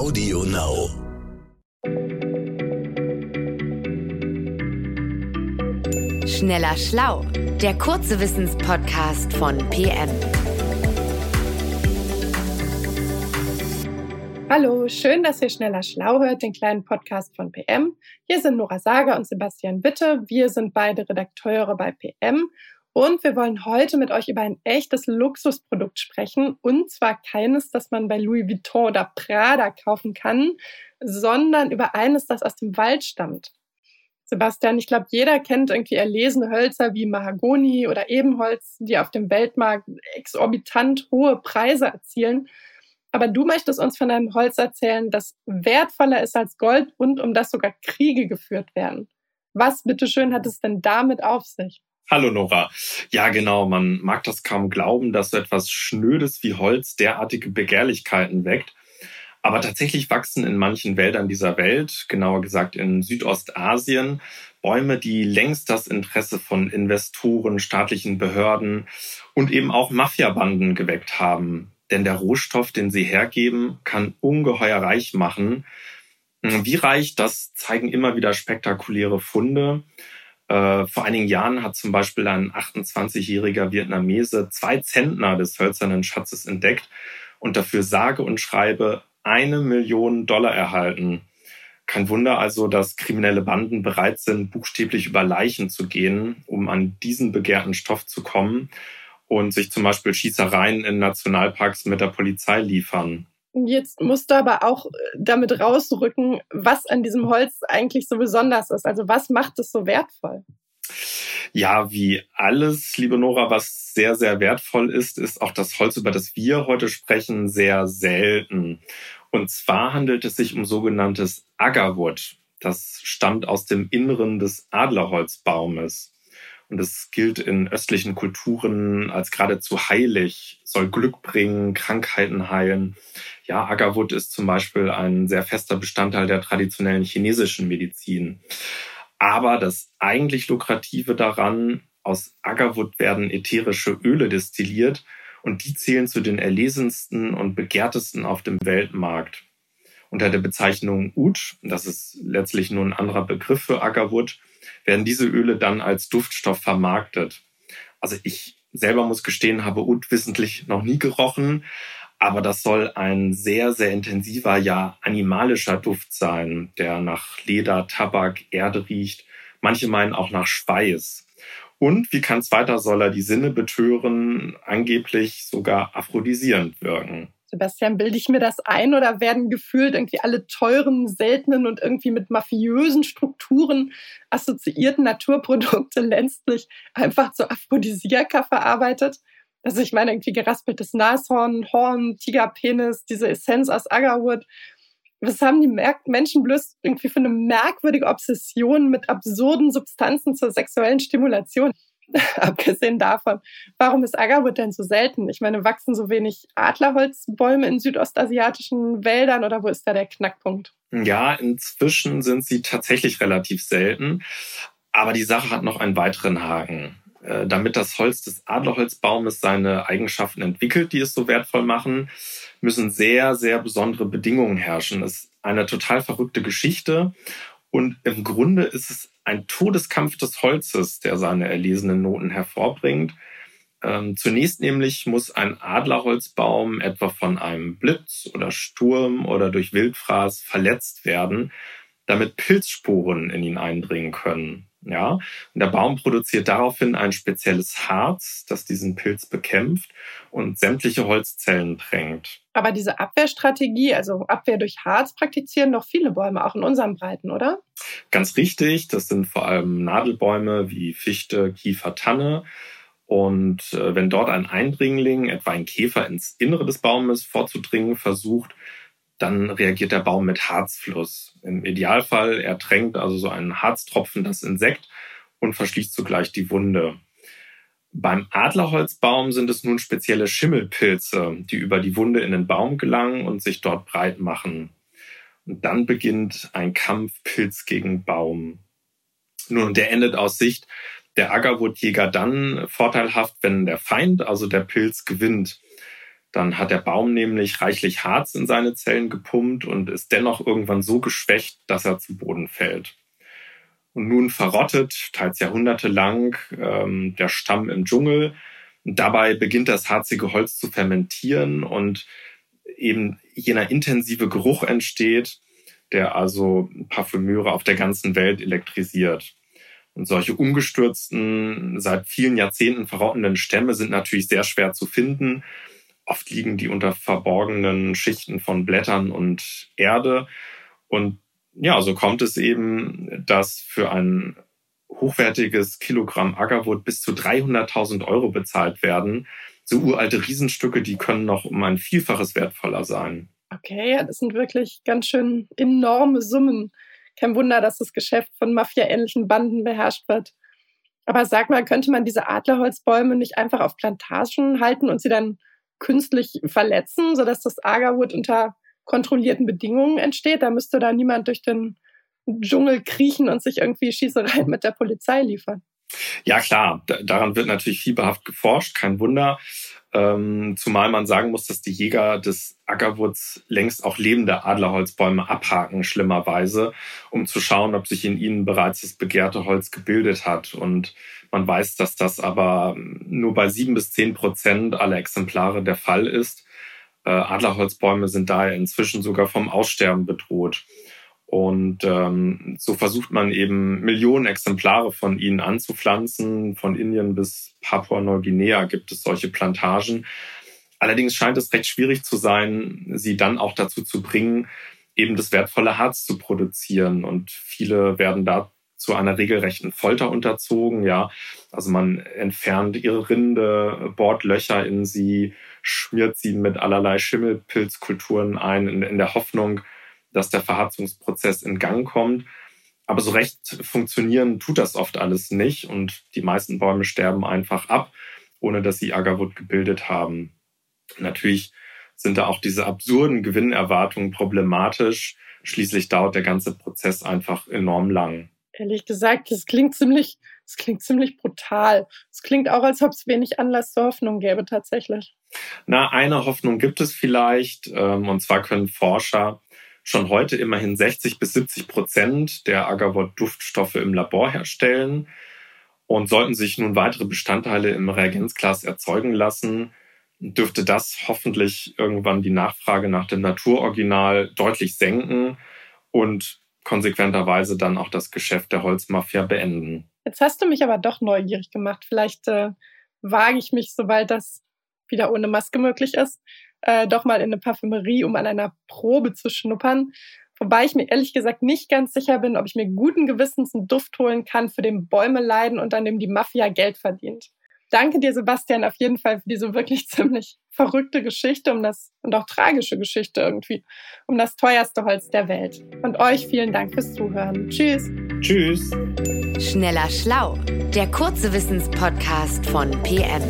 Audio Now. Schneller Schlau, der kurze Wissenspodcast von PM. Hallo, schön, dass ihr Schneller Schlau hört, den kleinen Podcast von PM. Hier sind Nora Sager und Sebastian Witte. Wir sind beide Redakteure bei PM und wir wollen heute mit euch über ein echtes Luxusprodukt sprechen. Und zwar keines, das man bei Louis Vuitton oder Prada kaufen kann, sondern über eines, das aus dem Wald stammt. Sebastian, ich glaube, jeder kennt irgendwie erlesene Hölzer wie Mahagoni oder Ebenholz, die auf dem Weltmarkt exorbitant hohe Preise erzielen. Aber du möchtest uns von einem Holz erzählen, das wertvoller ist als Gold und um das sogar Kriege geführt werden. Was bitteschön hat es denn damit auf sich? Hallo Nora. Ja, genau, man mag das kaum glauben, dass so etwas Schnödes wie Holz derartige Begehrlichkeiten weckt. Aber tatsächlich wachsen in manchen Wäldern dieser Welt, genauer gesagt in Südostasien, Bäume, die längst das Interesse von Investoren, staatlichen Behörden und eben auch Mafiabanden geweckt haben. Denn der Rohstoff, den sie hergeben, kann ungeheuer reich machen. Wie reich, das zeigen immer wieder spektakuläre Funde. Äh, vor einigen Jahren hat zum Beispiel ein 28-jähriger Vietnamese zwei Zentner des hölzernen Schatzes entdeckt und dafür sage und schreibe eine Million Dollar erhalten. Kein Wunder also, dass kriminelle Banden bereit sind, buchstäblich über Leichen zu gehen, um an diesen begehrten Stoff zu kommen und sich zum Beispiel Schießereien in Nationalparks mit der Polizei liefern. Jetzt musst du aber auch äh, damit rausrücken, was an diesem Holz eigentlich so besonders ist. Also was macht es so wertvoll? Ja, wie alles, liebe Nora, was sehr, sehr wertvoll ist, ist auch das Holz, über das wir heute sprechen, sehr selten. Und zwar handelt es sich um sogenanntes Agarwood. Das stammt aus dem Inneren des Adlerholzbaumes. Und es gilt in östlichen Kulturen als geradezu heilig, soll Glück bringen, Krankheiten heilen. Ja, Agarwood ist zum Beispiel ein sehr fester Bestandteil der traditionellen chinesischen Medizin. Aber das eigentlich Lukrative daran, aus Agarwood werden ätherische Öle destilliert und die zählen zu den erlesensten und begehrtesten auf dem Weltmarkt. Unter der Bezeichnung Oud, das ist letztlich nur ein anderer Begriff für Agarwood, werden diese Öle dann als Duftstoff vermarktet. Also ich selber muss gestehen, habe Oud wissentlich noch nie gerochen, aber das soll ein sehr, sehr intensiver, ja animalischer Duft sein, der nach Leder, Tabak, Erde riecht. Manche meinen auch nach Schweiß. Und wie kann es weiter, soll er die Sinne betören, angeblich sogar aphrodisierend wirken. Sebastian, bilde ich mir das ein oder werden gefühlt irgendwie alle teuren, seltenen und irgendwie mit mafiösen Strukturen assoziierten Naturprodukte letztlich einfach zu Aphrodisiaka verarbeitet? Also ich meine irgendwie geraspeltes Nashorn, Horn, Tigerpenis, diese Essenz aus Agarwood. Was haben die Menschen bloß irgendwie für eine merkwürdige Obsession mit absurden Substanzen zur sexuellen Stimulation? Abgesehen davon, warum ist Agarwood denn so selten? Ich meine, wachsen so wenig Adlerholzbäume in südostasiatischen Wäldern oder wo ist da der Knackpunkt? Ja, inzwischen sind sie tatsächlich relativ selten. Aber die Sache hat noch einen weiteren Haken. Äh, damit das Holz des Adlerholzbaumes seine Eigenschaften entwickelt, die es so wertvoll machen, müssen sehr, sehr besondere Bedingungen herrschen. Das ist eine total verrückte Geschichte. Und im Grunde ist es ein Todeskampf des Holzes, der seine erlesenen Noten hervorbringt. Ähm, zunächst nämlich muss ein Adlerholzbaum etwa von einem Blitz oder Sturm oder durch Wildfraß verletzt werden, damit Pilzsporen in ihn eindringen können. Ja, und der Baum produziert daraufhin ein spezielles Harz, das diesen Pilz bekämpft und sämtliche Holzzellen drängt. Aber diese Abwehrstrategie, also Abwehr durch Harz, praktizieren doch viele Bäume, auch in unseren Breiten, oder? Ganz richtig. Das sind vor allem Nadelbäume wie Fichte, Kiefer, Tanne. Und äh, wenn dort ein Eindringling, etwa ein Käfer, ins Innere des Baumes vorzudringen versucht, dann reagiert der Baum mit Harzfluss. Im Idealfall ertränkt also so ein Harztropfen das Insekt und verschließt zugleich die Wunde. Beim Adlerholzbaum sind es nun spezielle Schimmelpilze, die über die Wunde in den Baum gelangen und sich dort breit machen. Und dann beginnt ein Kampf Pilz gegen Baum. Nun, der endet aus Sicht der Agarwoodjäger dann vorteilhaft, wenn der Feind, also der Pilz, gewinnt. Dann hat der Baum nämlich reichlich Harz in seine Zellen gepumpt und ist dennoch irgendwann so geschwächt, dass er zu Boden fällt. Und nun verrottet, teils jahrhundertelang, ähm, der Stamm im Dschungel. Und dabei beginnt das harzige Holz zu fermentieren und eben jener intensive Geruch entsteht, der also Parfümeure auf der ganzen Welt elektrisiert. Und solche umgestürzten, seit vielen Jahrzehnten verrottenden Stämme sind natürlich sehr schwer zu finden. Oft liegen die unter verborgenen Schichten von Blättern und Erde. Und ja, so kommt es eben, dass für ein hochwertiges Kilogramm Ackerwood bis zu 300.000 Euro bezahlt werden. So uralte Riesenstücke, die können noch um ein Vielfaches wertvoller sein. Okay, das sind wirklich ganz schön enorme Summen. Kein Wunder, dass das Geschäft von mafiaähnlichen Banden beherrscht wird. Aber sag mal, könnte man diese Adlerholzbäume nicht einfach auf Plantagen halten und sie dann künstlich verletzen, sodass das Agarwood unter kontrollierten Bedingungen entsteht? Da müsste da niemand durch den Dschungel kriechen und sich irgendwie Schießereien mit der Polizei liefern. Ja, klar, daran wird natürlich fieberhaft geforscht, kein Wunder. Ähm, zumal man sagen muss, dass die Jäger des Ackerwoods längst auch lebende Adlerholzbäume abhaken, schlimmerweise, um zu schauen, ob sich in ihnen bereits das begehrte Holz gebildet hat. Und man weiß, dass das aber nur bei sieben bis zehn Prozent aller Exemplare der Fall ist. Äh, Adlerholzbäume sind daher inzwischen sogar vom Aussterben bedroht. Und ähm, so versucht man eben Millionen Exemplare von ihnen anzupflanzen. Von Indien bis Papua-Neuguinea gibt es solche Plantagen. Allerdings scheint es recht schwierig zu sein, sie dann auch dazu zu bringen, eben das wertvolle Harz zu produzieren. Und viele werden da zu einer regelrechten Folter unterzogen. Ja, also man entfernt ihre Rinde, bohrt Löcher in sie, schmiert sie mit allerlei Schimmelpilzkulturen ein, in, in der Hoffnung, dass der Verharzungsprozess in Gang kommt. Aber so recht funktionieren tut das oft alles nicht und die meisten Bäume sterben einfach ab, ohne dass sie Agarwood gebildet haben. Natürlich sind da auch diese absurden Gewinnerwartungen problematisch. Schließlich dauert der ganze Prozess einfach enorm lang. Ehrlich gesagt, das klingt ziemlich, das klingt ziemlich brutal. Es klingt auch, als ob es wenig Anlass zur Hoffnung gäbe tatsächlich. Na, eine Hoffnung gibt es vielleicht. Ähm, und zwar können Forscher schon heute immerhin 60 bis 70 Prozent der Agavot-Duftstoffe im Labor herstellen. Und sollten sich nun weitere Bestandteile im Reagenzglas erzeugen lassen, dürfte das hoffentlich irgendwann die Nachfrage nach dem Naturoriginal deutlich senken und konsequenterweise dann auch das Geschäft der Holzmafia beenden. Jetzt hast du mich aber doch neugierig gemacht. Vielleicht äh, wage ich mich, sobald das wieder ohne Maske möglich ist, äh, doch mal in eine Parfümerie, um an einer Probe zu schnuppern. Wobei ich mir ehrlich gesagt nicht ganz sicher bin, ob ich mir guten Gewissens einen Duft holen kann, für den Bäume leiden und an dem die Mafia Geld verdient. Danke dir, Sebastian, auf jeden Fall für diese wirklich ziemlich verrückte Geschichte um das und auch tragische Geschichte irgendwie um das teuerste Holz der Welt. Und euch vielen Dank fürs Zuhören. Tschüss. Tschüss. Schneller Schlau, der kurze Wissenspodcast von PM.